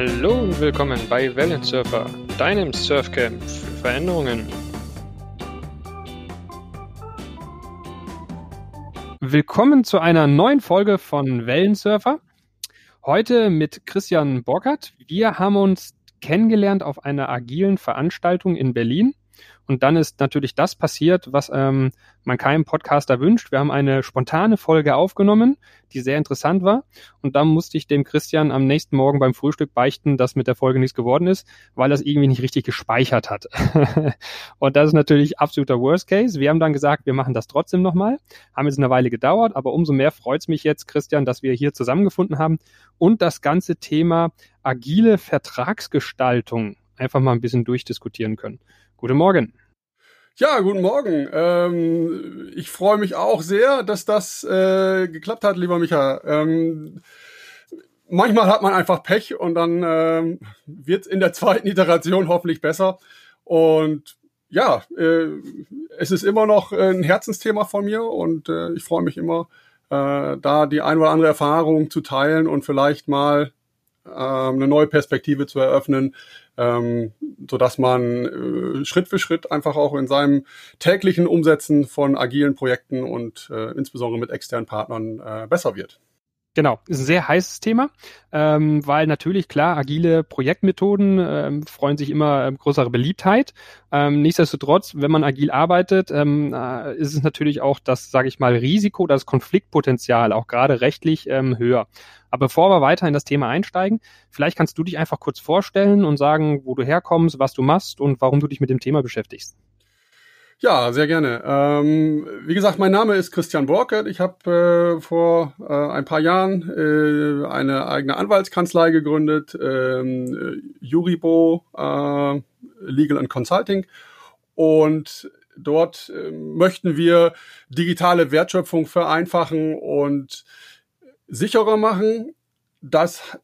Hallo und willkommen bei Wellensurfer, deinem Surfcamp für Veränderungen. Willkommen zu einer neuen Folge von Wellensurfer. Heute mit Christian Borkert. Wir haben uns kennengelernt auf einer agilen Veranstaltung in Berlin. Und dann ist natürlich das passiert, was ähm, man keinem Podcaster wünscht. Wir haben eine spontane Folge aufgenommen, die sehr interessant war. Und dann musste ich dem Christian am nächsten Morgen beim Frühstück beichten, dass mit der Folge nichts geworden ist, weil das irgendwie nicht richtig gespeichert hat. und das ist natürlich absoluter Worst Case. Wir haben dann gesagt, wir machen das trotzdem nochmal. Haben jetzt eine Weile gedauert, aber umso mehr freut es mich jetzt, Christian, dass wir hier zusammengefunden haben und das ganze Thema agile Vertragsgestaltung einfach mal ein bisschen durchdiskutieren können. Guten Morgen. Ja, guten Morgen. Ähm, ich freue mich auch sehr, dass das äh, geklappt hat, lieber Micha. Ähm, manchmal hat man einfach Pech und dann ähm, wird in der zweiten Iteration hoffentlich besser. Und ja, äh, es ist immer noch ein Herzensthema von mir und äh, ich freue mich immer, äh, da die ein oder andere Erfahrung zu teilen und vielleicht mal eine neue Perspektive zu eröffnen, ähm, so dass man äh, Schritt für Schritt einfach auch in seinem täglichen Umsetzen von agilen Projekten und äh, insbesondere mit externen Partnern äh, besser wird. Genau, ist ein sehr heißes Thema, ähm, weil natürlich klar, agile Projektmethoden ähm, freuen sich immer ähm, größere Beliebtheit. Ähm, nichtsdestotrotz, wenn man agil arbeitet, ähm, äh, ist es natürlich auch das, sage ich mal, Risiko, das Konfliktpotenzial auch gerade rechtlich ähm, höher. Aber bevor wir weiter in das Thema einsteigen, vielleicht kannst du dich einfach kurz vorstellen und sagen, wo du herkommst, was du machst und warum du dich mit dem Thema beschäftigst. Ja, sehr gerne. Ähm, wie gesagt, mein Name ist Christian Borkert. Ich habe äh, vor äh, ein paar Jahren äh, eine eigene Anwaltskanzlei gegründet, ähm, Juribo äh, Legal and Consulting. Und dort äh, möchten wir digitale Wertschöpfung vereinfachen und sicherer machen. Das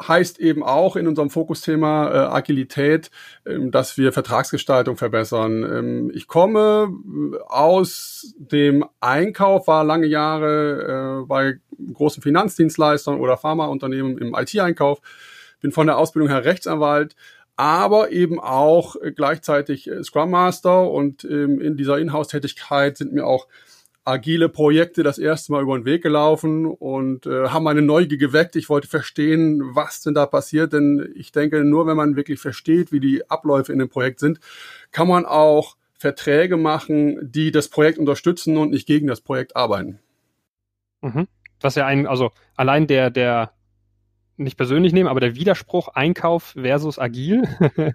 heißt eben auch in unserem Fokusthema äh, Agilität, ähm, dass wir Vertragsgestaltung verbessern. Ähm, ich komme aus dem Einkauf, war lange Jahre äh, bei großen Finanzdienstleistern oder Pharmaunternehmen im IT-Einkauf, bin von der Ausbildung her Rechtsanwalt, aber eben auch gleichzeitig äh, Scrum Master und ähm, in dieser Inhouse-Tätigkeit sind mir auch agile Projekte das erste Mal über den Weg gelaufen und äh, haben meine Neugier geweckt. Ich wollte verstehen, was denn da passiert, denn ich denke, nur wenn man wirklich versteht, wie die Abläufe in dem Projekt sind, kann man auch Verträge machen, die das Projekt unterstützen und nicht gegen das Projekt arbeiten. Mhm. Was ja ein, also allein der, der, nicht persönlich nehmen, aber der Widerspruch Einkauf versus agil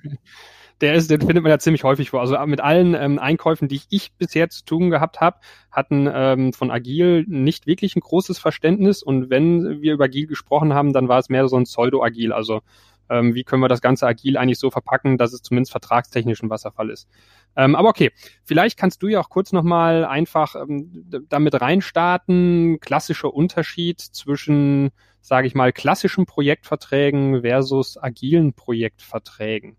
der ist, den findet man ja ziemlich häufig vor. Also mit allen ähm, Einkäufen, die ich bisher zu tun gehabt habe, hatten ähm, von Agil nicht wirklich ein großes Verständnis. Und wenn wir über Agil gesprochen haben, dann war es mehr so ein Pseudo-Agil. Also ähm, wie können wir das ganze Agil eigentlich so verpacken, dass es zumindest vertragstechnisch ein Wasserfall ist. Ähm, aber okay, vielleicht kannst du ja auch kurz nochmal einfach ähm, damit reinstarten, klassischer Unterschied zwischen, sage ich mal, klassischen Projektverträgen versus agilen Projektverträgen.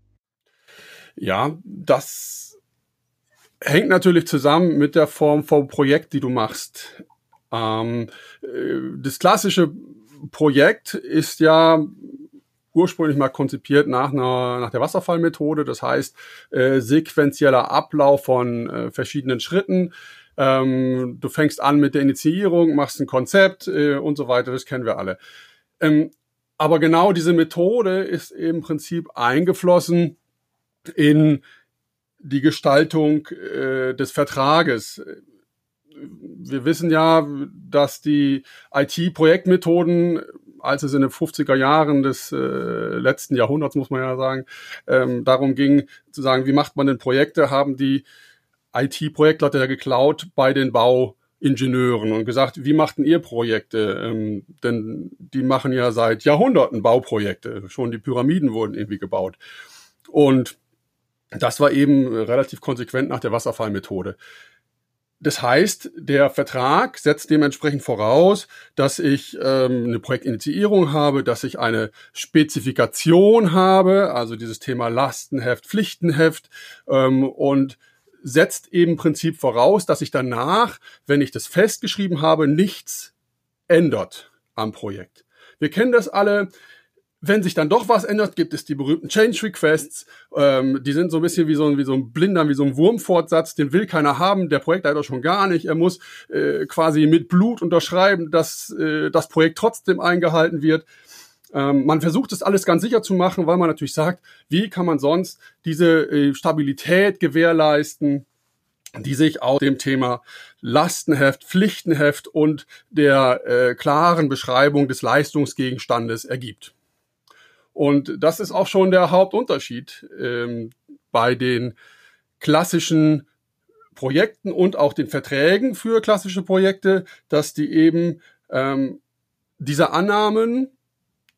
Ja, das hängt natürlich zusammen mit der Form vom Projekt, die du machst. Ähm, äh, das klassische Projekt ist ja ursprünglich mal konzipiert nach, einer, nach der Wasserfallmethode, das heißt äh, sequenzieller Ablauf von äh, verschiedenen Schritten. Ähm, du fängst an mit der Initiierung, machst ein Konzept äh, und so weiter, das kennen wir alle. Ähm, aber genau diese Methode ist im Prinzip eingeflossen in die Gestaltung äh, des Vertrages. Wir wissen ja, dass die IT-Projektmethoden, als es in den 50er Jahren des äh, letzten Jahrhunderts, muss man ja sagen, ähm, darum ging, zu sagen, wie macht man denn Projekte, haben die IT-Projektleute ja geklaut bei den Bauingenieuren und gesagt, wie machten ihr Projekte? Ähm, denn die machen ja seit Jahrhunderten Bauprojekte. Schon die Pyramiden wurden irgendwie gebaut. Und das war eben relativ konsequent nach der Wasserfallmethode. Das heißt, der Vertrag setzt dementsprechend voraus, dass ich ähm, eine Projektinitiierung habe, dass ich eine Spezifikation habe, also dieses Thema Lastenheft, Pflichtenheft ähm, und setzt eben im Prinzip voraus, dass ich danach, wenn ich das festgeschrieben habe, nichts ändert am Projekt. Wir kennen das alle wenn sich dann doch was ändert, gibt es die berühmten Change Requests. Ähm, die sind so ein bisschen wie so, ein, wie so ein Blinder, wie so ein Wurmfortsatz. Den will keiner haben, der Projektleiter schon gar nicht. Er muss äh, quasi mit Blut unterschreiben, dass äh, das Projekt trotzdem eingehalten wird. Ähm, man versucht es alles ganz sicher zu machen, weil man natürlich sagt, wie kann man sonst diese äh, Stabilität gewährleisten, die sich aus dem Thema Lastenheft, Pflichtenheft und der äh, klaren Beschreibung des Leistungsgegenstandes ergibt. Und das ist auch schon der Hauptunterschied ähm, bei den klassischen Projekten und auch den Verträgen für klassische Projekte, dass die eben ähm, diese Annahmen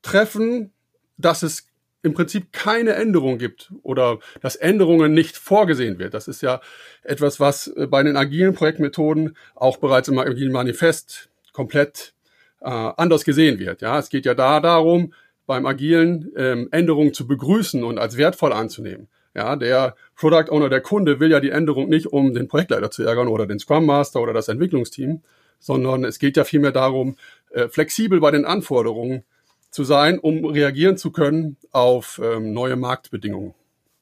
treffen, dass es im Prinzip keine Änderung gibt oder dass Änderungen nicht vorgesehen wird. Das ist ja etwas, was äh, bei den agilen Projektmethoden auch bereits im agilen Manifest komplett äh, anders gesehen wird. Ja, es geht ja da darum, beim Agilen ähm, Änderungen zu begrüßen und als wertvoll anzunehmen. Ja, der Product Owner, der Kunde will ja die Änderung nicht, um den Projektleiter zu ärgern oder den Scrum Master oder das Entwicklungsteam, sondern es geht ja vielmehr darum, äh, flexibel bei den Anforderungen zu sein, um reagieren zu können auf ähm, neue Marktbedingungen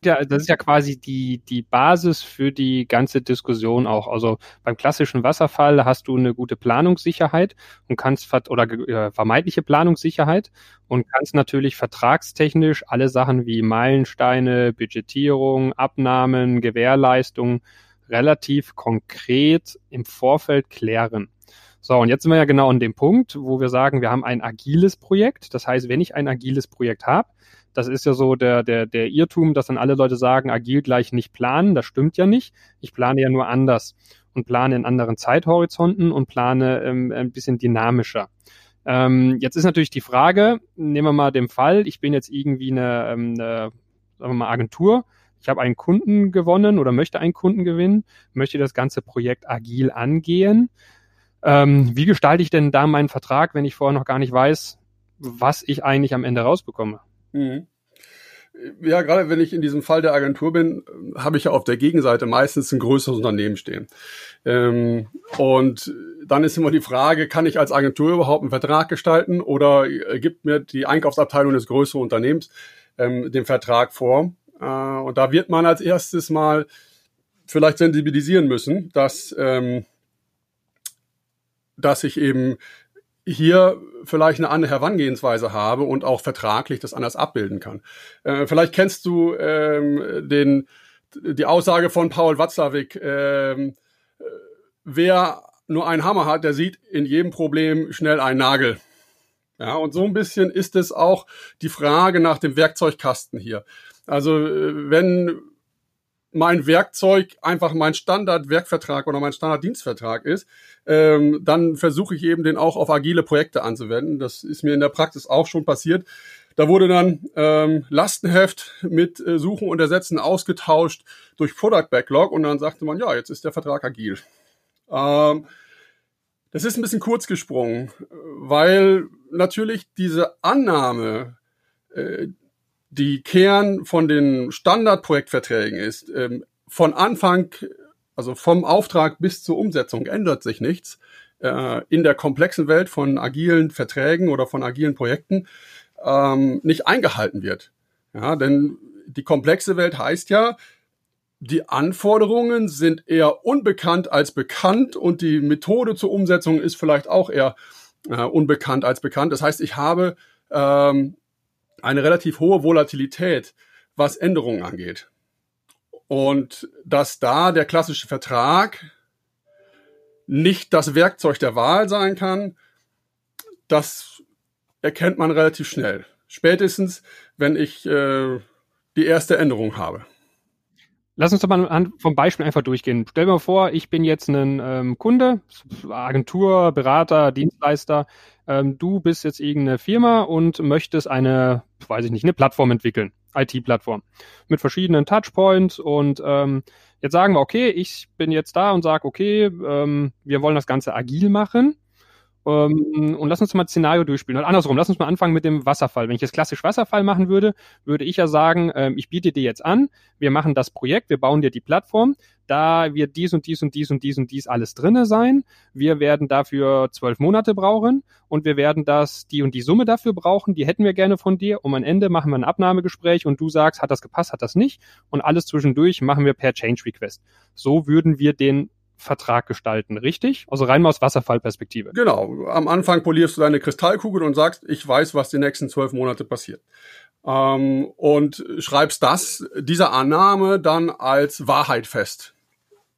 ja, das ist ja quasi die, die Basis für die ganze Diskussion auch. Also beim klassischen Wasserfall hast du eine gute Planungssicherheit und kannst, oder äh, vermeintliche Planungssicherheit und kannst natürlich vertragstechnisch alle Sachen wie Meilensteine, Budgetierung, Abnahmen, Gewährleistung relativ konkret im Vorfeld klären. So, und jetzt sind wir ja genau an dem Punkt, wo wir sagen, wir haben ein agiles Projekt. Das heißt, wenn ich ein agiles Projekt habe, das ist ja so der, der, der Irrtum, dass dann alle Leute sagen, agil gleich nicht planen. Das stimmt ja nicht. Ich plane ja nur anders und plane in anderen Zeithorizonten und plane ähm, ein bisschen dynamischer. Ähm, jetzt ist natürlich die Frage, nehmen wir mal den Fall, ich bin jetzt irgendwie eine, ähm, eine sagen wir mal, Agentur, ich habe einen Kunden gewonnen oder möchte einen Kunden gewinnen, möchte das ganze Projekt agil angehen. Ähm, wie gestalte ich denn da meinen Vertrag, wenn ich vorher noch gar nicht weiß, was ich eigentlich am Ende rausbekomme? Mhm. Ja, gerade wenn ich in diesem Fall der Agentur bin, habe ich ja auf der Gegenseite meistens ein größeres Unternehmen stehen. Ähm, und dann ist immer die Frage, kann ich als Agentur überhaupt einen Vertrag gestalten oder gibt mir die Einkaufsabteilung des größeren Unternehmens ähm, den Vertrag vor? Äh, und da wird man als erstes mal vielleicht sensibilisieren müssen, dass, ähm, dass ich eben hier vielleicht eine andere Herangehensweise habe und auch vertraglich das anders abbilden kann. Äh, vielleicht kennst du ähm, den, die Aussage von Paul Watzlawick, ähm, wer nur einen Hammer hat, der sieht in jedem Problem schnell einen Nagel. Ja, und so ein bisschen ist es auch die Frage nach dem Werkzeugkasten hier. Also äh, wenn mein Werkzeug einfach mein Standard-Werkvertrag oder mein Standard-Dienstvertrag ist, ähm, dann versuche ich eben den auch auf agile Projekte anzuwenden. Das ist mir in der Praxis auch schon passiert. Da wurde dann ähm, Lastenheft mit äh, Suchen und Ersetzen ausgetauscht durch Product Backlog und dann sagte man, ja, jetzt ist der Vertrag agil. Ähm, das ist ein bisschen kurz gesprungen, weil natürlich diese Annahme, äh, die Kern von den Standardprojektverträgen ist, ähm, von Anfang, also vom Auftrag bis zur Umsetzung ändert sich nichts. Äh, in der komplexen Welt von agilen Verträgen oder von agilen Projekten ähm, nicht eingehalten wird. Ja, denn die komplexe Welt heißt ja, die Anforderungen sind eher unbekannt als bekannt und die Methode zur Umsetzung ist vielleicht auch eher äh, unbekannt als bekannt. Das heißt, ich habe ähm, eine relativ hohe Volatilität, was Änderungen angeht. Und dass da der klassische Vertrag nicht das Werkzeug der Wahl sein kann, das erkennt man relativ schnell. Spätestens, wenn ich äh, die erste Änderung habe. Lass uns doch mal vom Beispiel einfach durchgehen. Stell dir mal vor, ich bin jetzt ein ähm, Kunde, Agentur, Berater, Dienstleister. Ähm, du bist jetzt irgendeine Firma und möchtest eine, weiß ich nicht, eine Plattform entwickeln, IT-Plattform mit verschiedenen Touchpoints und ähm, jetzt sagen wir, okay, ich bin jetzt da und sage, okay, ähm, wir wollen das Ganze agil machen Ähm, und lass uns mal ein Szenario durchspielen. Oder andersrum, lass uns mal anfangen mit dem Wasserfall. Wenn ich jetzt klassisch Wasserfall machen würde, würde ich ja sagen, ähm, ich biete dir jetzt an, wir machen das Projekt, wir bauen dir die Plattform, da wird dies und dies und dies und dies und dies alles drinne sein. Wir werden dafür zwölf Monate brauchen und wir werden das, die und die Summe dafür brauchen, die hätten wir gerne von dir. Und am Ende machen wir ein Abnahmegespräch und du sagst, hat das gepasst, hat das nicht. Und alles zwischendurch machen wir per Change Request. So würden wir den Vertrag gestalten, richtig? Also rein mal aus Wasserfallperspektive. Genau. Am Anfang polierst du deine Kristallkugel und sagst, ich weiß, was die nächsten zwölf Monate passiert. Ähm, und schreibst das, diese Annahme dann als Wahrheit fest.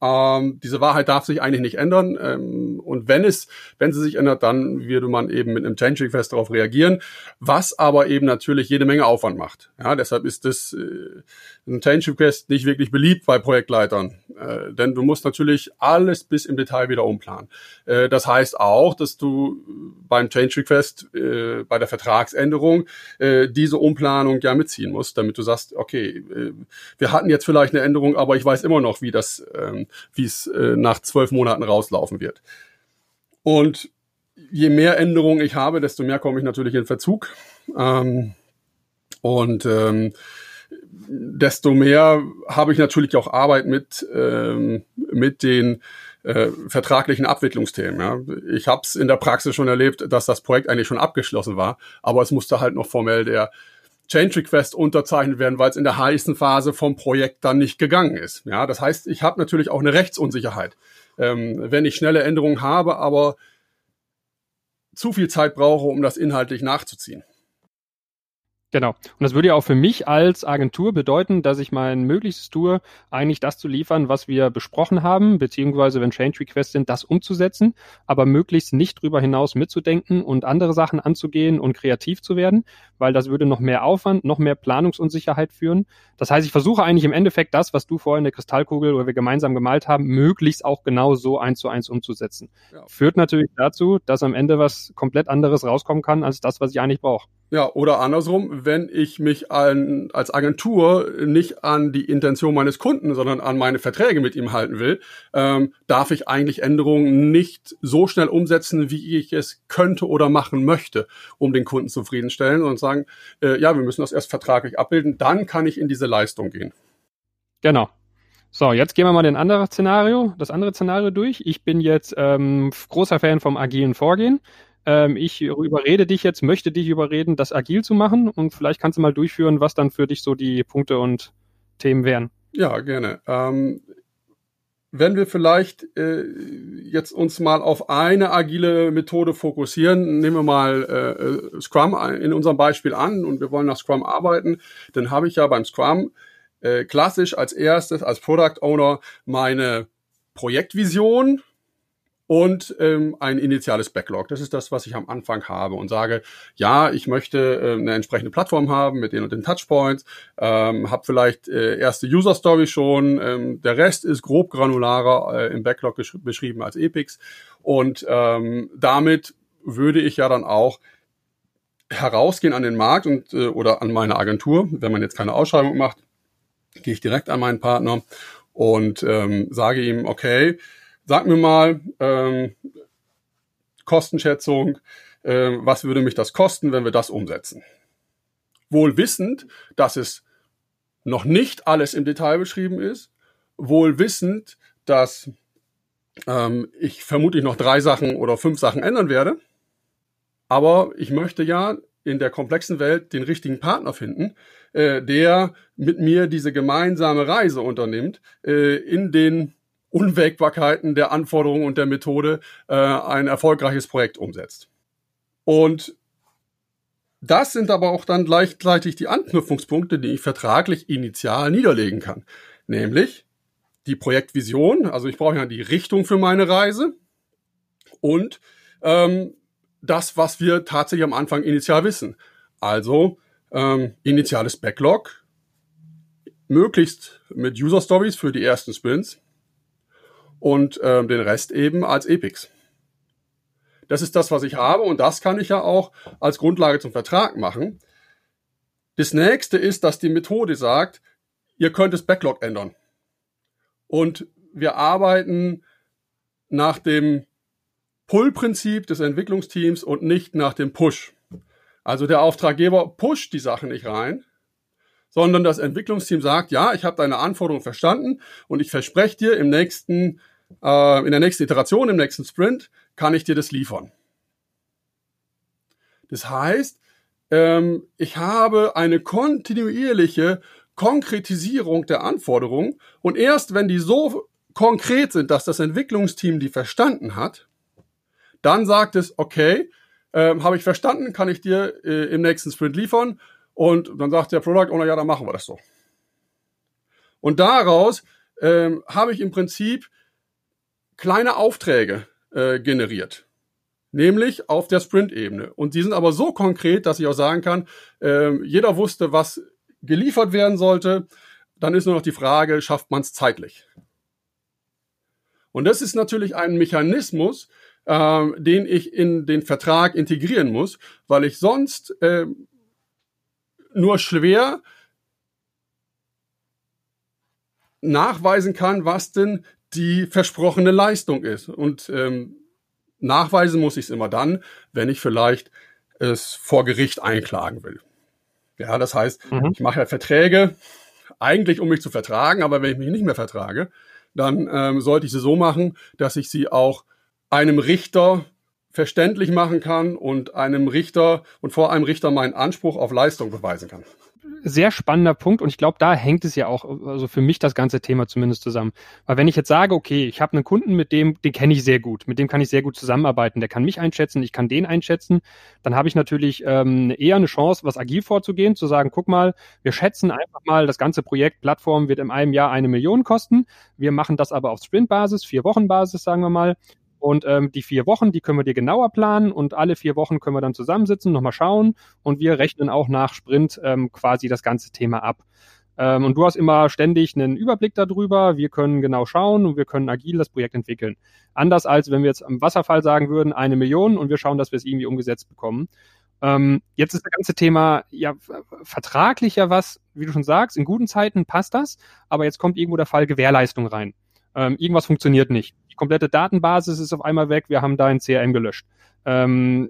Ähm, diese Wahrheit darf sich eigentlich nicht ändern. Ähm, und wenn es, wenn sie sich ändert, dann würde man eben mit einem Change Request darauf reagieren, was aber eben natürlich jede Menge Aufwand macht. Ja, deshalb ist das äh, ein Change Request nicht wirklich beliebt bei Projektleitern, äh, denn du musst natürlich alles bis im Detail wieder umplanen. Äh, das heißt auch, dass du beim Change Request, äh, bei der Vertragsänderung, äh, diese Umplanung ja mitziehen musst, damit du sagst, okay, äh, wir hatten jetzt vielleicht eine Änderung, aber ich weiß immer noch, wie das ähm, wie es äh, nach zwölf Monaten rauslaufen wird. Und je mehr Änderungen ich habe, desto mehr komme ich natürlich in Verzug. Ähm, und ähm, desto mehr habe ich natürlich auch Arbeit mit, ähm, mit den äh, vertraglichen Abwicklungsthemen. Ja. Ich habe es in der Praxis schon erlebt, dass das Projekt eigentlich schon abgeschlossen war, aber es musste halt noch formell der Change Request unterzeichnet werden, weil es in der heißen Phase vom Projekt dann nicht gegangen ist. Ja, das heißt, ich habe natürlich auch eine Rechtsunsicherheit, ähm, wenn ich schnelle Änderungen habe, aber zu viel Zeit brauche, um das inhaltlich nachzuziehen. Genau. Und das würde ja auch für mich als Agentur bedeuten, dass ich mein Möglichstes tue, eigentlich das zu liefern, was wir besprochen haben, beziehungsweise wenn Change Requests sind, das umzusetzen, aber möglichst nicht drüber hinaus mitzudenken und andere Sachen anzugehen und kreativ zu werden, weil das würde noch mehr Aufwand, noch mehr Planungsunsicherheit führen. Das heißt, ich versuche eigentlich im Endeffekt das, was du vorhin in der Kristallkugel oder wir gemeinsam gemalt haben, möglichst auch genau so eins zu eins umzusetzen. Ja. Führt natürlich dazu, dass am Ende was komplett anderes rauskommen kann, als das, was ich eigentlich brauche. Ja, oder andersrum, wenn ich mich an, als Agentur nicht an die Intention meines Kunden, sondern an meine Verträge mit ihm halten will, ähm, darf ich eigentlich Änderungen nicht so schnell umsetzen, wie ich es könnte oder machen möchte, um den Kunden zufriedenstellen und sagen, äh, ja, wir müssen das erst vertraglich abbilden, dann kann ich in diese Leistung gehen. Genau. So, jetzt gehen wir mal den anderen Szenario, das andere Szenario durch. Ich bin jetzt ähm, großer Fan vom agilen Vorgehen ähm, ich überrede dich jetzt, möchte dich überreden, das agil zu machen und vielleicht kannst du mal durchführen, was dann für dich so die Punkte und Themen wären. Ja, gerne. Ähm, wenn wir vielleicht äh, jetzt uns mal auf eine agile Methode fokussieren, nehmen wir mal äh, Scrum in unserem Beispiel an und wir wollen nach Scrum arbeiten, dann habe ich ja beim Scrum äh, klassisch als erstes als Product Owner meine Projektvision, und ähm, ein initiales Backlog. Das ist das, was ich am Anfang habe und sage, ja, ich möchte äh, eine entsprechende Plattform haben mit den und den Touchpoints, ähm, habe vielleicht äh, erste User Story schon, ähm, der Rest ist grob granularer äh, im Backlog beschrieben als Epics und ähm, damit würde ich ja dann auch herausgehen an den Markt und äh, oder an meine Agentur, wenn man jetzt keine Ausschreibung macht, gehe ich direkt an meinen Partner und ähm, sage ihm, okay, Sag mir mal, ähm, Kostenschätzung, äh, was würde mich das kosten, wenn wir das umsetzen? Wohl wissend, dass es noch nicht alles im Detail beschrieben ist, wohl wissend, dass ähm, ich vermutlich noch drei Sachen oder fünf Sachen ändern werde. Aber ich möchte ja in der komplexen Welt den richtigen Partner finden, äh, der mit mir diese gemeinsame Reise unternimmt äh, in den Unwägbarkeiten der Anforderungen und der Methode äh, ein erfolgreiches Projekt umsetzt. Und das sind aber auch dann gleichzeitig die Anknüpfungspunkte, die ich vertraglich initial niederlegen kann. Nämlich die Projektvision, also ich brauche ja die Richtung für meine Reise und ähm, das, was wir tatsächlich am Anfang initial wissen. Also ähm, initiales Backlog, möglichst mit User Stories für die ersten Sprints, und äh, den Rest eben als Epics. Das ist das, was ich habe und das kann ich ja auch als Grundlage zum Vertrag machen. Das nächste ist, dass die Methode sagt, ihr könnt das Backlog ändern. Und wir arbeiten nach dem Pull-Prinzip des Entwicklungsteams und nicht nach dem Push. Also der Auftraggeber pusht die Sachen nicht rein, sondern das Entwicklungsteam sagt, ja, ich habe deine Anforderungen verstanden und ich verspreche dir im nächsten, äh, in der nächsten Iteration, im nächsten Sprint, kann ich dir das liefern. Das heißt, ähm, ich habe eine kontinuierliche Konkretisierung der Anforderungen und erst wenn die so konkret sind, dass das Entwicklungsteam die verstanden hat, dann sagt es, okay, ähm, habe ich verstanden, kann ich dir äh, im nächsten Sprint liefern und dann sagt der Product Owner, ja, dann machen wir das so. Und daraus ähm, habe ich im Prinzip kleine Aufträge äh, generiert nämlich auf der Sprint-Ebene. Und die sind aber so konkret, dass ich auch sagen kann, äh, jeder wusste, was geliefert werden sollte. Dann ist nur noch die Frage, schafft man es zeitlich? Und das ist natürlich ein Mechanismus, äh, den ich in den Vertrag integrieren muss, weil ich sonst äh, nur schwer nachweisen kann, was denn die versprochene Leistung ist. Und ähm, nachweisen muss ich es immer dann, wenn ich vielleicht es vor Gericht einklagen will. Ja, das heißt, mhm. ich mache ja Verträge eigentlich, um mich zu vertragen, aber wenn ich mich nicht mehr vertrage, dann ähm, sollte ich sie so machen, dass ich sie auch einem Richter verständlich machen kann und einem Richter und vor einem Richter meinen Anspruch auf Leistung beweisen kann sehr spannender Punkt und ich glaube, da hängt es ja auch, also für mich das ganze Thema zumindest zusammen. Weil wenn ich jetzt sage, okay, ich habe einen Kunden, mit dem, den kenne ich sehr gut, mit dem kann ich sehr gut zusammenarbeiten, der kann mich einschätzen, ich kann den einschätzen, dann habe ich natürlich ähm, eher eine Chance, was agil vorzugehen, zu sagen, guck mal, wir schätzen einfach mal, das ganze Projekt Plattform wird in einem Jahr eine Million kosten. Wir machen das aber auf Sprintbasis, vier Wochen Basis, sagen wir mal. Und ähm, die vier Wochen, die können wir dir genauer planen und alle vier Wochen können wir dann zusammensitzen, nochmal schauen und wir rechnen auch nach Sprint ähm, quasi das ganze Thema ab. Ähm, und du hast immer ständig einen Überblick darüber, wir können genau schauen und wir können agil das Projekt entwickeln. Anders als wenn wir jetzt am Wasserfall sagen würden, eine Million und wir schauen, dass wir es irgendwie umgesetzt bekommen. Ähm, jetzt ist das ganze Thema ja vertraglich ja was, wie du schon sagst, in guten Zeiten passt das, aber jetzt kommt irgendwo der Fall Gewährleistung rein. Ähm, irgendwas funktioniert nicht komplette Datenbasis ist auf einmal weg, wir haben dein CRM gelöscht. Ähm,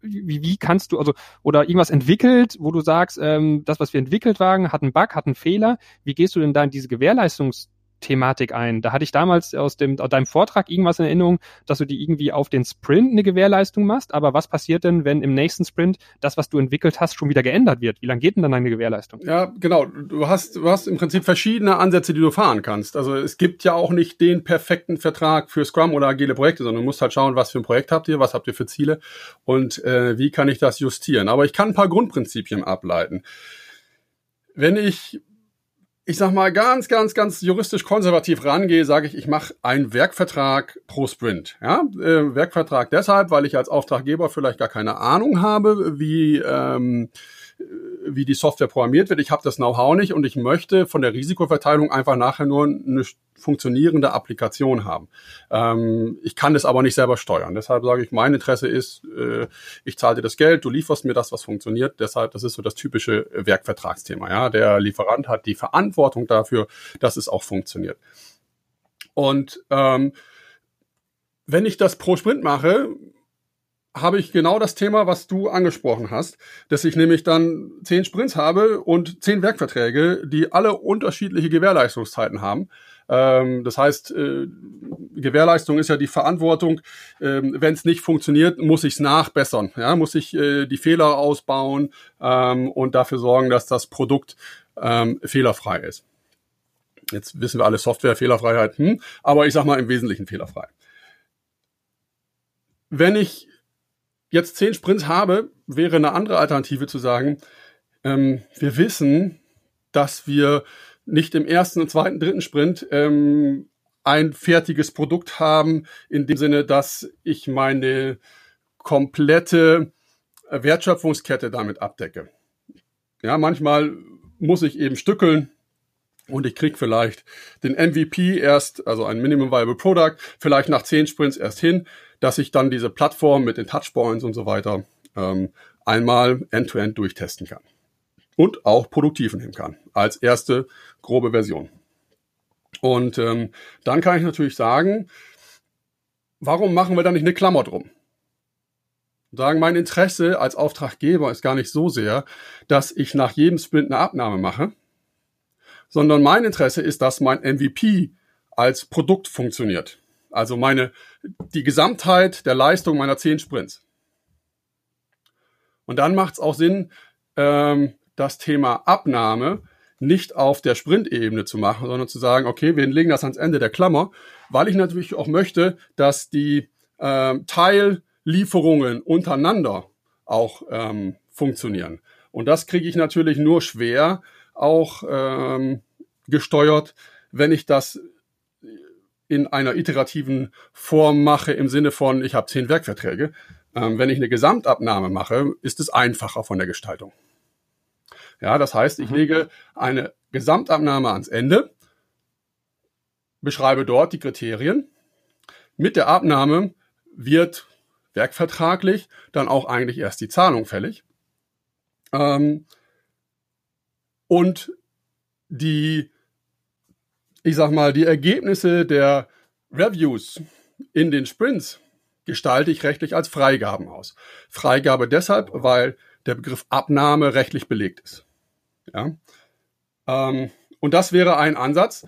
wie, wie kannst du, also, oder irgendwas entwickelt, wo du sagst, ähm, das, was wir entwickelt waren, hat einen Bug, hat einen Fehler. Wie gehst du denn da in diese Gewährleistungs- Thematik ein. Da hatte ich damals aus dem aus deinem Vortrag irgendwas in Erinnerung, dass du die irgendwie auf den Sprint eine Gewährleistung machst. Aber was passiert denn, wenn im nächsten Sprint das, was du entwickelt hast, schon wieder geändert wird? Wie lange geht denn dann deine Gewährleistung? Ja, genau. Du hast, du hast im Prinzip verschiedene Ansätze, die du fahren kannst. Also es gibt ja auch nicht den perfekten Vertrag für Scrum oder agile Projekte, sondern du musst halt schauen, was für ein Projekt habt ihr, was habt ihr für Ziele und äh, wie kann ich das justieren. Aber ich kann ein paar Grundprinzipien ableiten. Wenn ich ich sag mal, ganz, ganz, ganz juristisch konservativ rangehe, sage ich, ich mache einen Werkvertrag pro Sprint. Ja? Äh, Werkvertrag deshalb, weil ich als Auftraggeber vielleicht gar keine Ahnung habe, wie ähm, wie die Software programmiert wird. Ich habe das Know-how nicht und ich möchte von der Risikoverteilung einfach nachher nur eine funktionierende Applikation haben. Ähm, ich kann das aber nicht selber steuern. Deshalb sage ich, mein Interesse ist, äh, ich zahle dir das Geld, du lieferst mir das, was funktioniert. Deshalb, das ist so das typische Werkvertragsthema. Ja, der Lieferant hat die Verantwortung dafür, dass es auch funktioniert. Und ähm, wenn ich das pro Sprint mache, habe ich genau das Thema, was du angesprochen hast, dass ich nämlich dann zehn Sprints habe und zehn Werkverträge, die alle unterschiedliche Gewährleistungszeiten haben. Ähm, das heißt, äh, Gewährleistung ist ja die Verantwortung. Ähm, Wenn es nicht funktioniert, muss ich es nachbessern. Ja, muss ich äh, die Fehler ausbauen ähm, und dafür sorgen, dass das Produkt ähm, fehlerfrei ist. Jetzt wissen wir alle Software, Fehlerfreiheit, hm, aber ich sag mal im Wesentlichen fehlerfrei. Wenn ich jetzt zehn Sprints habe, wäre eine andere Alternative zu sagen, ähm, wir wissen, dass wir nicht im ersten zweiten, dritten Sprint ähm, ein fertiges Produkt haben, in dem Sinne, dass ich meine komplette Wertschöpfungskette damit abdecke. Ja, manchmal muss ich eben stückeln und ich krieg vielleicht den MVP erst, also ein Minimum Viable Product, vielleicht nach zehn Sprints erst hin dass ich dann diese Plattform mit den Touchpoints und so weiter ähm, einmal end-to-end -end durchtesten kann. Und auch produktiv nehmen kann, als erste grobe Version. Und ähm, dann kann ich natürlich sagen, warum machen wir da nicht eine Klammer drum? Sagen, mein Interesse als Auftraggeber ist gar nicht so sehr, dass ich nach jedem Sprint eine Abnahme mache, sondern mein Interesse ist, dass mein MVP als Produkt funktioniert. Also meine, die Gesamtheit der Leistung meiner zehn Sprints. Und dann macht es auch Sinn, ähm, das Thema Abnahme nicht auf der Sprintebene zu machen, sondern zu sagen, okay, wir legen das ans Ende der Klammer, weil ich natürlich auch möchte, dass die ähm, Teillieferungen untereinander auch ähm, funktionieren. Und das kriege ich natürlich nur schwer auch ähm, gesteuert, wenn ich das in einer iterativen Form mache im Sinne von, ich habe zehn Werkverträge. Ähm, wenn ich eine Gesamtabnahme mache, ist es einfacher von der Gestaltung. Ja, das heißt, ich mhm. lege eine Gesamtabnahme ans Ende, beschreibe dort die Kriterien. Mit der Abnahme wird werkvertraglich dann auch eigentlich erst die Zahlung fällig. Ähm, und die, ich sag mal, die Ergebnisse der Reviews in den Sprints gestalte ich rechtlich als Freigaben aus. Freigabe deshalb, weil der Begriff Abnahme rechtlich belegt ist. Ja? Ähm, und das wäre ein Ansatz,